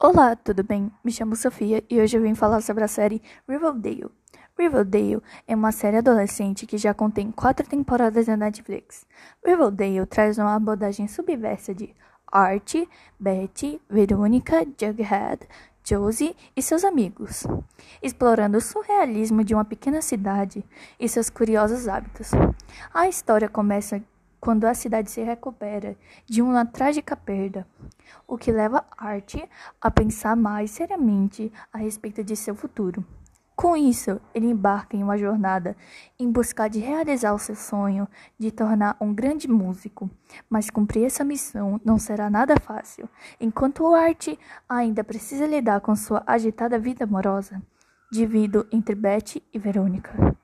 Olá, tudo bem? Me chamo Sofia e hoje eu vim falar sobre a série Riverdale. Riverdale é uma série adolescente que já contém quatro temporadas na Netflix. Riverdale traz uma abordagem subversa de Art, Betty, Verônica, Jughead, Josie e seus amigos, explorando o surrealismo de uma pequena cidade e seus curiosos hábitos. A história começa quando a cidade se recupera de uma trágica perda, o que leva Art a pensar mais seriamente a respeito de seu futuro. Com isso, ele embarca em uma jornada em busca de realizar o seu sonho de tornar um grande músico, mas cumprir essa missão não será nada fácil, enquanto o Art ainda precisa lidar com sua agitada vida amorosa, dividido entre Betty e Verônica.